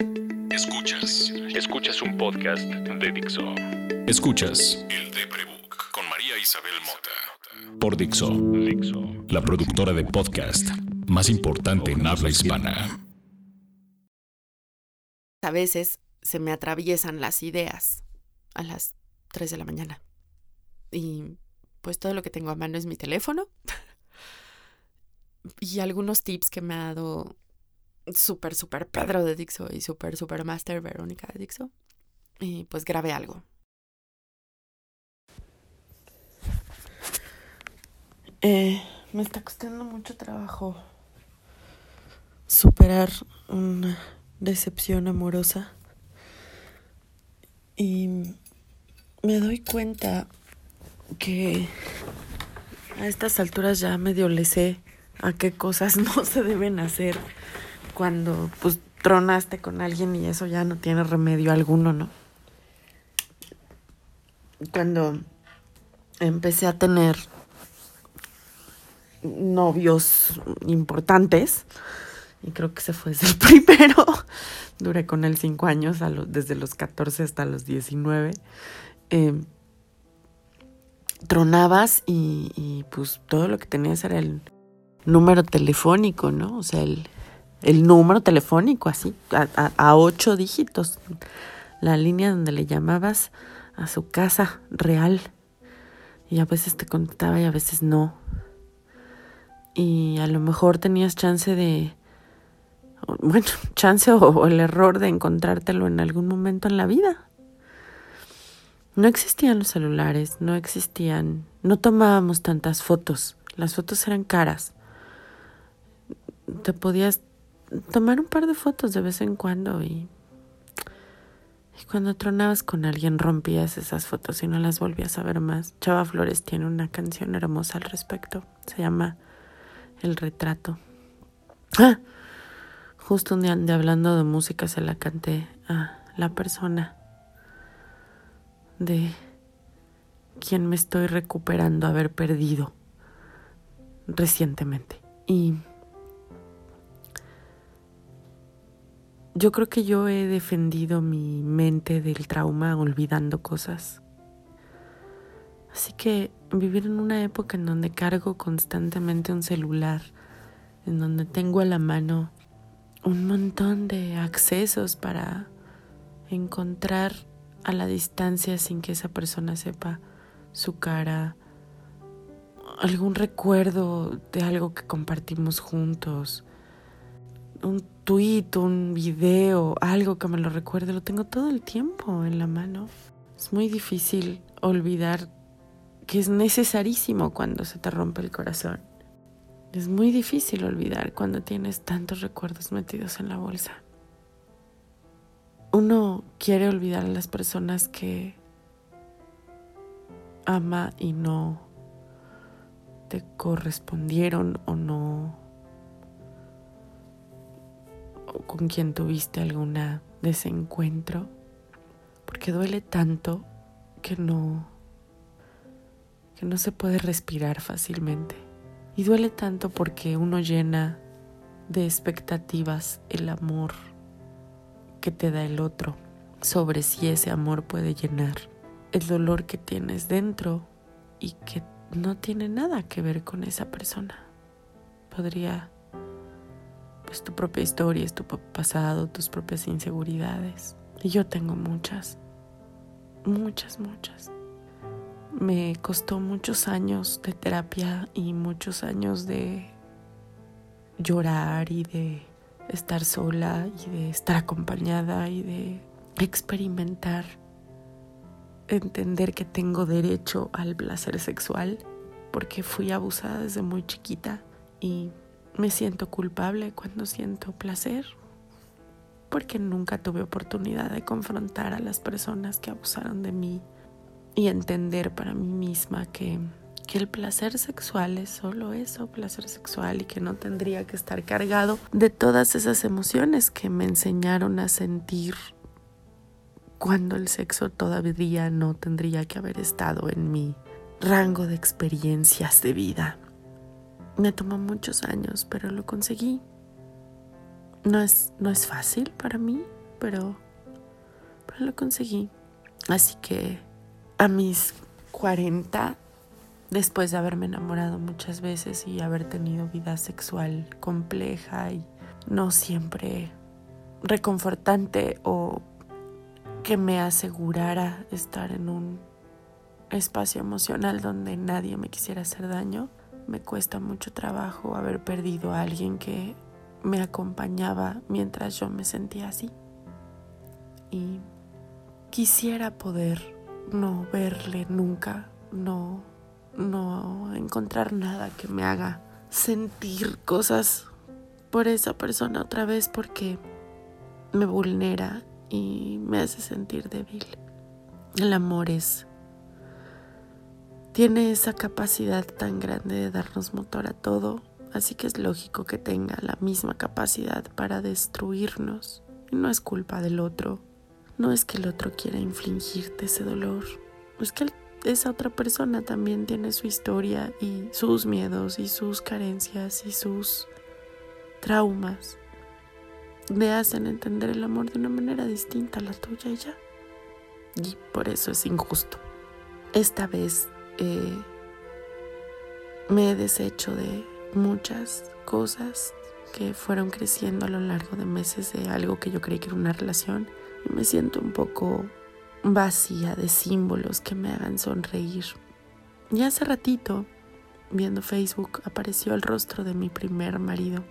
Escuchas. Escuchas un podcast de Dixo. Escuchas El de Prebook con María Isabel Mota. por Dixo, Dixo. la productora de podcast más importante en habla hispana. A veces se me atraviesan las ideas a las 3 de la mañana. Y pues todo lo que tengo a mano es mi teléfono. y algunos tips que me ha dado súper, súper Pedro de Dixo y súper, súper Master Verónica de Dixo. Y pues grabé algo. Eh, me está costando mucho trabajo superar una decepción amorosa. Y me doy cuenta que a estas alturas ya medio le sé a qué cosas no se deben hacer cuando pues tronaste con alguien y eso ya no tiene remedio alguno, ¿no? Cuando empecé a tener novios importantes, y creo que se fue el primero, duré con él cinco años, desde los 14 hasta los 19, eh, tronabas y, y pues todo lo que tenías era el número telefónico, ¿no? O sea, el, el número telefónico así, a, a, a ocho dígitos, la línea donde le llamabas a su casa real. Y a veces te contestaba y a veces no. Y a lo mejor tenías chance de, bueno, chance o, o, el error de encontrártelo en algún momento en la vida. No existían los celulares, no existían, no tomábamos tantas fotos, las fotos eran caras. Te podías tomar un par de fotos de vez en cuando y, y cuando tronabas con alguien rompías esas fotos y no las volvías a ver más. Chava Flores tiene una canción hermosa al respecto, se llama El retrato. Ah, justo un día de hablando de música se la canté a la persona de quien me estoy recuperando haber perdido recientemente. Y yo creo que yo he defendido mi mente del trauma olvidando cosas. Así que vivir en una época en donde cargo constantemente un celular, en donde tengo a la mano un montón de accesos para encontrar a la distancia sin que esa persona sepa su cara, algún recuerdo de algo que compartimos juntos, un tweet, un video, algo que me lo recuerde, lo tengo todo el tiempo en la mano. Es muy difícil olvidar que es necesarísimo cuando se te rompe el corazón. Es muy difícil olvidar cuando tienes tantos recuerdos metidos en la bolsa. Uno quiere olvidar a las personas que ama y no te correspondieron o no con quien tuviste alguna desencuentro porque duele tanto que no que no se puede respirar fácilmente y duele tanto porque uno llena de expectativas el amor que te da el otro sobre si ese amor puede llenar el dolor que tienes dentro y que no tiene nada que ver con esa persona. Podría, pues tu propia historia, es tu pasado, tus propias inseguridades. Y yo tengo muchas, muchas, muchas. Me costó muchos años de terapia y muchos años de llorar y de estar sola y de estar acompañada y de experimentar, entender que tengo derecho al placer sexual porque fui abusada desde muy chiquita y me siento culpable cuando siento placer porque nunca tuve oportunidad de confrontar a las personas que abusaron de mí y entender para mí misma que que el placer sexual es solo eso, placer sexual y que no tendría que estar cargado de todas esas emociones que me enseñaron a sentir cuando el sexo todavía no tendría que haber estado en mi rango de experiencias de vida. Me tomó muchos años, pero lo conseguí. No es, no es fácil para mí, pero, pero lo conseguí. Así que a mis 40, después de haberme enamorado muchas veces y haber tenido vida sexual compleja y no siempre reconfortante o que me asegurara estar en un espacio emocional donde nadie me quisiera hacer daño, me cuesta mucho trabajo haber perdido a alguien que me acompañaba mientras yo me sentía así. Y quisiera poder no verle nunca, no no encontrar nada que me haga sentir cosas por esa persona otra vez porque me vulnera y me hace sentir débil. El amor es tiene esa capacidad tan grande de darnos motor a todo, así que es lógico que tenga la misma capacidad para destruirnos. Y no es culpa del otro, no es que el otro quiera infligirte ese dolor, es que esa otra persona también tiene su historia y sus miedos y sus carencias y sus traumas. Me hacen entender el amor de una manera distinta a la tuya y ya. Y por eso es injusto. Esta vez me he deshecho de muchas cosas que fueron creciendo a lo largo de meses de algo que yo creí que era una relación y me siento un poco vacía de símbolos que me hagan sonreír. Y hace ratito, viendo Facebook, apareció el rostro de mi primer marido,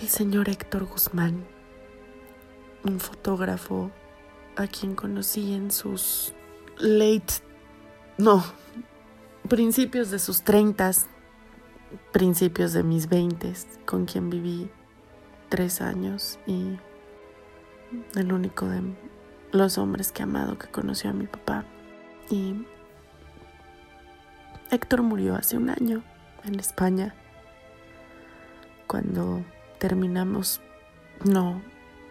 el señor Héctor Guzmán, un fotógrafo a quien conocí en sus late no, principios de sus treintas, principios de mis veintes, con quien viví tres años y el único de los hombres que he amado que conoció a mi papá. Y Héctor murió hace un año en España. Cuando terminamos, no,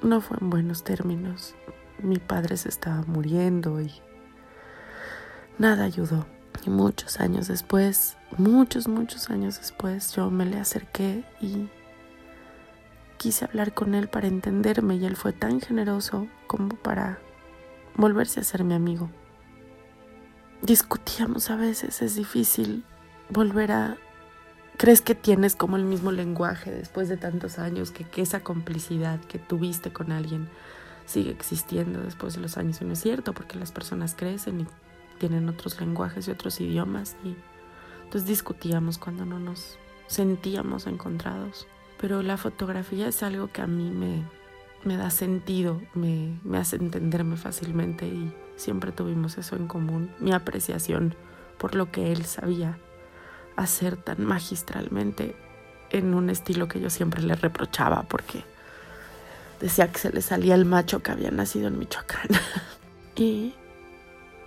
no fue en buenos términos. Mi padre se estaba muriendo y nada ayudó. Y muchos años después, muchos, muchos años después, yo me le acerqué y quise hablar con él para entenderme y él fue tan generoso como para volverse a ser mi amigo. Discutíamos a veces, es difícil volver a... ¿Crees que tienes como el mismo lenguaje después de tantos años, que, que esa complicidad que tuviste con alguien sigue existiendo después de los años? Y no es cierto, porque las personas crecen y tienen otros lenguajes y otros idiomas y entonces discutíamos cuando no nos sentíamos encontrados. Pero la fotografía es algo que a mí me, me da sentido, me, me hace entenderme fácilmente y siempre tuvimos eso en común, mi apreciación por lo que él sabía hacer tan magistralmente en un estilo que yo siempre le reprochaba porque decía que se le salía el macho que había nacido en Michoacán. y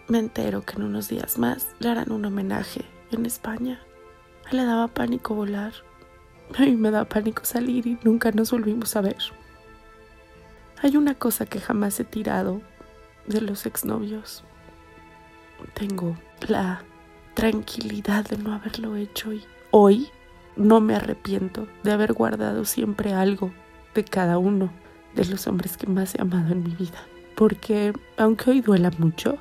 me entero que en unos días más le harán un homenaje en España. Le daba pánico volar. A mí me da pánico salir y nunca nos volvimos a ver. Hay una cosa que jamás he tirado de los exnovios. Tengo la tranquilidad de no haberlo hecho y hoy no me arrepiento de haber guardado siempre algo de cada uno de los hombres que más he amado en mi vida. Porque aunque hoy duela mucho,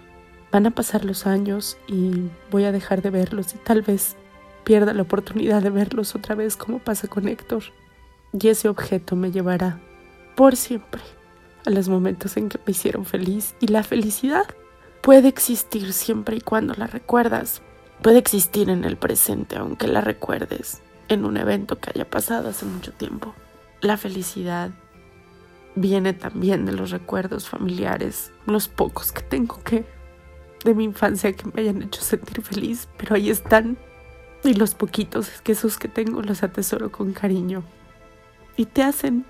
Van a pasar los años y voy a dejar de verlos y tal vez pierda la oportunidad de verlos otra vez como pasa con Héctor. Y ese objeto me llevará por siempre a los momentos en que me hicieron feliz y la felicidad puede existir siempre y cuando la recuerdas. Puede existir en el presente aunque la recuerdes en un evento que haya pasado hace mucho tiempo. La felicidad viene también de los recuerdos familiares, los pocos que tengo que de mi infancia que me hayan hecho sentir feliz, pero ahí están. Y los poquitos que esos que tengo los atesoro con cariño. Y te hacen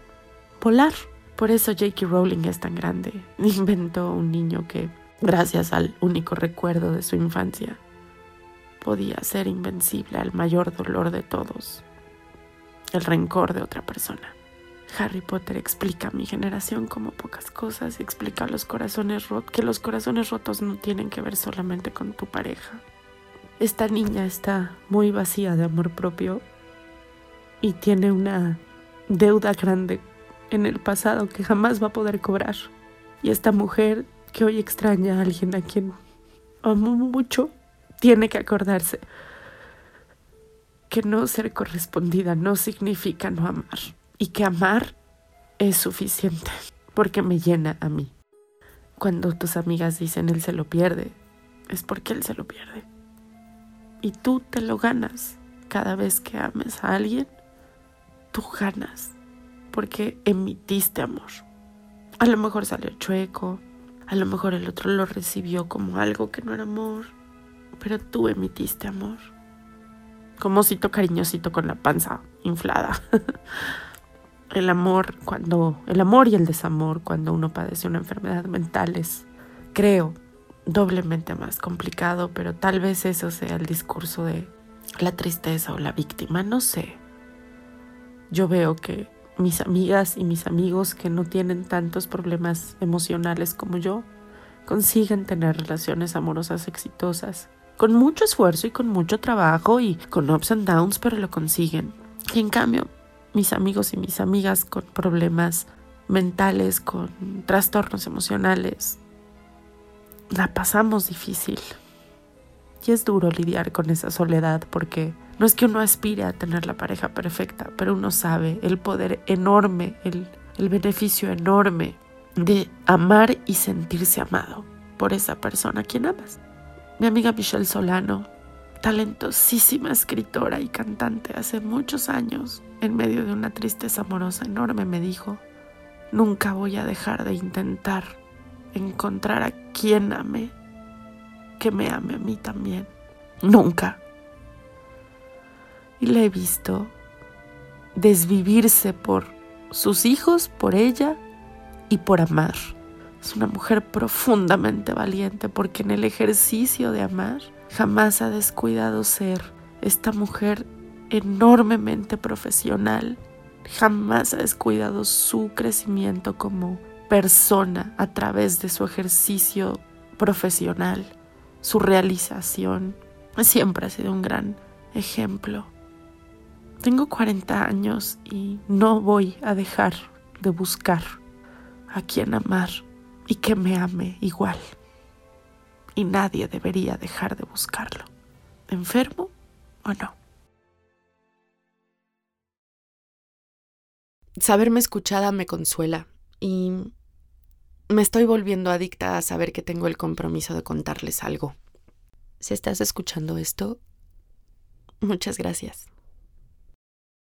volar. Por eso J.K. Rowling es tan grande. Inventó un niño que, gracias al único recuerdo de su infancia, podía ser invencible al mayor dolor de todos, el rencor de otra persona. Harry Potter explica a mi generación como pocas cosas y explica los corazones rotos, que los corazones rotos no tienen que ver solamente con tu pareja. Esta niña está muy vacía de amor propio y tiene una deuda grande en el pasado que jamás va a poder cobrar. Y esta mujer que hoy extraña a alguien a quien amo mucho, tiene que acordarse que no ser correspondida no significa no amar y que amar es suficiente porque me llena a mí. Cuando tus amigas dicen él se lo pierde, es porque él se lo pierde. Y tú te lo ganas cada vez que ames a alguien, tú ganas porque emitiste amor. A lo mejor salió chueco, a lo mejor el otro lo recibió como algo que no era amor, pero tú emitiste amor. Como osito cariñosito con la panza inflada. el amor cuando el amor y el desamor cuando uno padece una enfermedad mental es creo doblemente más complicado, pero tal vez eso sea el discurso de la tristeza o la víctima, no sé. Yo veo que mis amigas y mis amigos que no tienen tantos problemas emocionales como yo consiguen tener relaciones amorosas exitosas. Con mucho esfuerzo y con mucho trabajo y con ups and downs, pero lo consiguen. Y en cambio, mis amigos y mis amigas con problemas mentales, con trastornos emocionales, la pasamos difícil. Y es duro lidiar con esa soledad porque no es que uno aspire a tener la pareja perfecta, pero uno sabe el poder enorme, el, el beneficio enorme de amar y sentirse amado por esa persona a quien amas. Mi amiga Michelle Solano, talentosísima escritora y cantante hace muchos años, en medio de una tristeza amorosa enorme, me dijo, nunca voy a dejar de intentar encontrar a quien ame que me ame a mí también. Nunca. Y la he visto desvivirse por sus hijos, por ella y por amar. Es una mujer profundamente valiente porque en el ejercicio de amar jamás ha descuidado ser esta mujer enormemente profesional. Jamás ha descuidado su crecimiento como persona a través de su ejercicio profesional su realización. Siempre ha sido un gran ejemplo. Tengo 40 años y no voy a dejar de buscar a quien amar y que me ame igual. Y nadie debería dejar de buscarlo, enfermo o no. Saberme escuchada me consuela y me estoy volviendo adicta a saber que tengo el compromiso de contarles algo. Si estás escuchando esto, muchas gracias.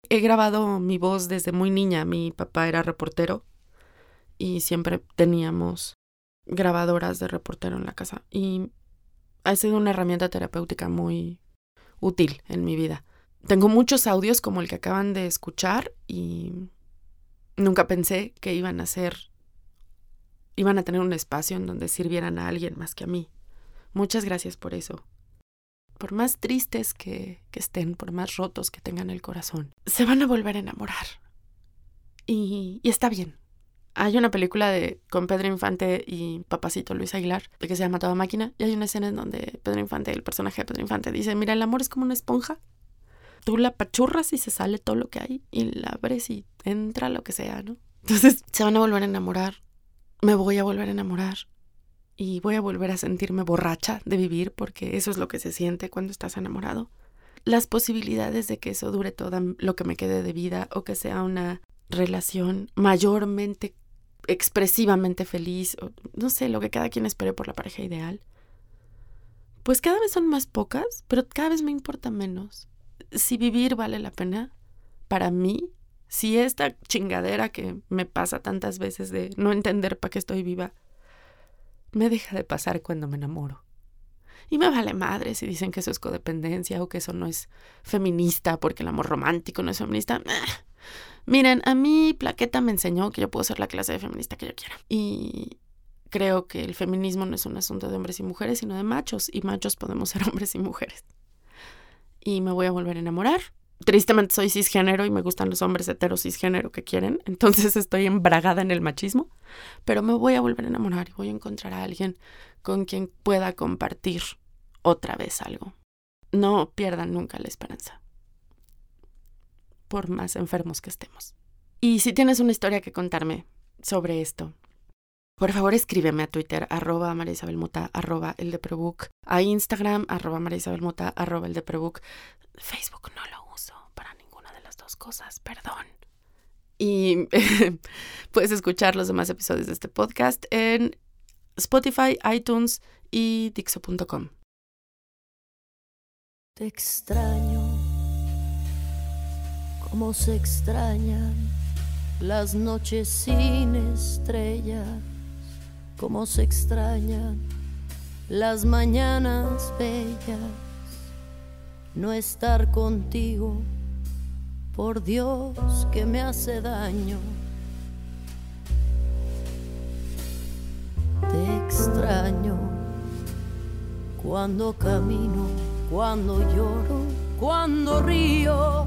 He grabado mi voz desde muy niña. Mi papá era reportero y siempre teníamos grabadoras de reportero en la casa. Y ha sido una herramienta terapéutica muy útil en mi vida. Tengo muchos audios como el que acaban de escuchar y nunca pensé que iban a ser iban a tener un espacio en donde sirvieran a alguien más que a mí. Muchas gracias por eso. Por más tristes que, estén, por más rotos que tengan el corazón, se van a volver a enamorar. Y está bien. Hay una película de con Pedro Infante y papacito Luis Aguilar que se llama Toda Máquina y hay una escena en donde Pedro Infante, el personaje de Pedro Infante, dice, mira, el amor es como una esponja. Tú la pachurras y se sale todo lo que hay y la abres y entra lo que sea, ¿no? Entonces se van a volver a enamorar me voy a volver a enamorar y voy a volver a sentirme borracha de vivir porque eso es lo que se siente cuando estás enamorado. Las posibilidades de que eso dure todo lo que me quede de vida o que sea una relación mayormente expresivamente feliz, o no sé, lo que cada quien espere por la pareja ideal, pues cada vez son más pocas, pero cada vez me importa menos. Si vivir vale la pena, para mí si esta chingadera que me pasa tantas veces de no entender para qué estoy viva, me deja de pasar cuando me enamoro. Y me vale madre si dicen que eso es codependencia o que eso no es feminista porque el amor romántico no es feminista. Miren, a mí Plaqueta me enseñó que yo puedo ser la clase de feminista que yo quiera. Y creo que el feminismo no es un asunto de hombres y mujeres, sino de machos. Y machos podemos ser hombres y mujeres. Y me voy a volver a enamorar tristemente soy cisgénero y me gustan los hombres heteros cisgénero que quieren, entonces estoy embragada en el machismo, pero me voy a volver a enamorar y voy a encontrar a alguien con quien pueda compartir otra vez algo. No pierdan nunca la esperanza, por más enfermos que estemos. Y si tienes una historia que contarme sobre esto, por favor escríbeme a Twitter, arroba María arroba el de Prebook, a Instagram, arroba María arroba el de Prebook. Facebook no lo uso para ninguna de las dos cosas, perdón. Y puedes escuchar los demás episodios de este podcast en Spotify, iTunes y Dixo.com. Te extraño, como se extrañan las noches sin estrellas, como se extrañan las mañanas bellas, no estar contigo, por Dios que me hace daño. Te extraño cuando camino, cuando lloro, cuando río,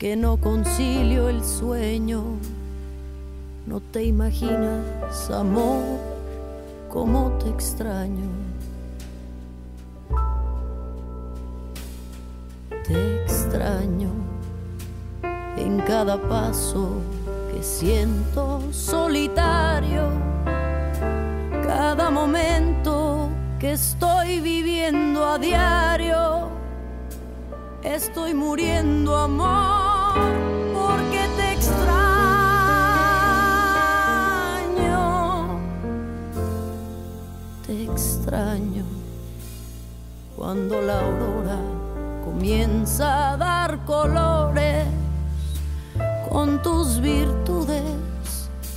que no concilio el sueño. No te imaginas, amor, cómo te extraño. Te extraño en cada paso que siento solitario, cada momento que estoy viviendo a diario. Estoy muriendo, amor, cuando la aurora comienza a dar colores con tus virtudes,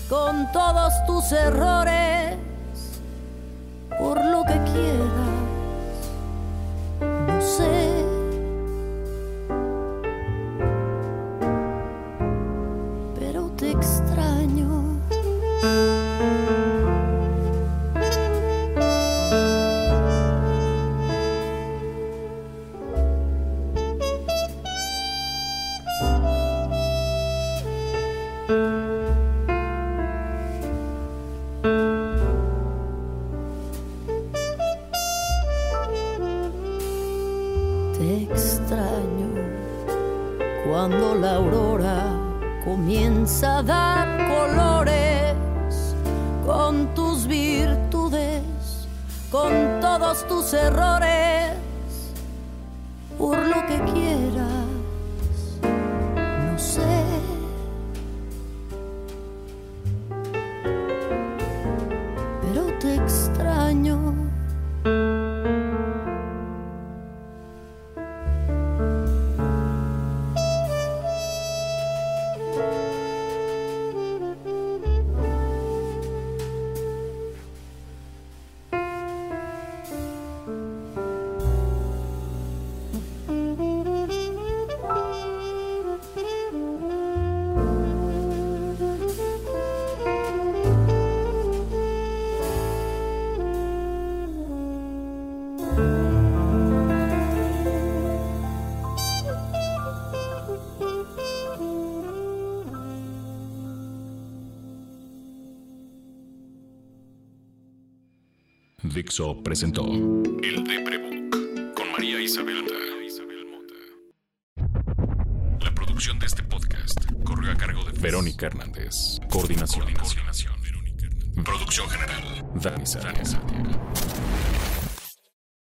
con todos tus errores, Dixo presentó El de Prebook con María Isabel Mota. La producción de este podcast corrió a cargo de Verónica Hernández. Coordinación. Coordinación. Producción general. Dani Sánchez.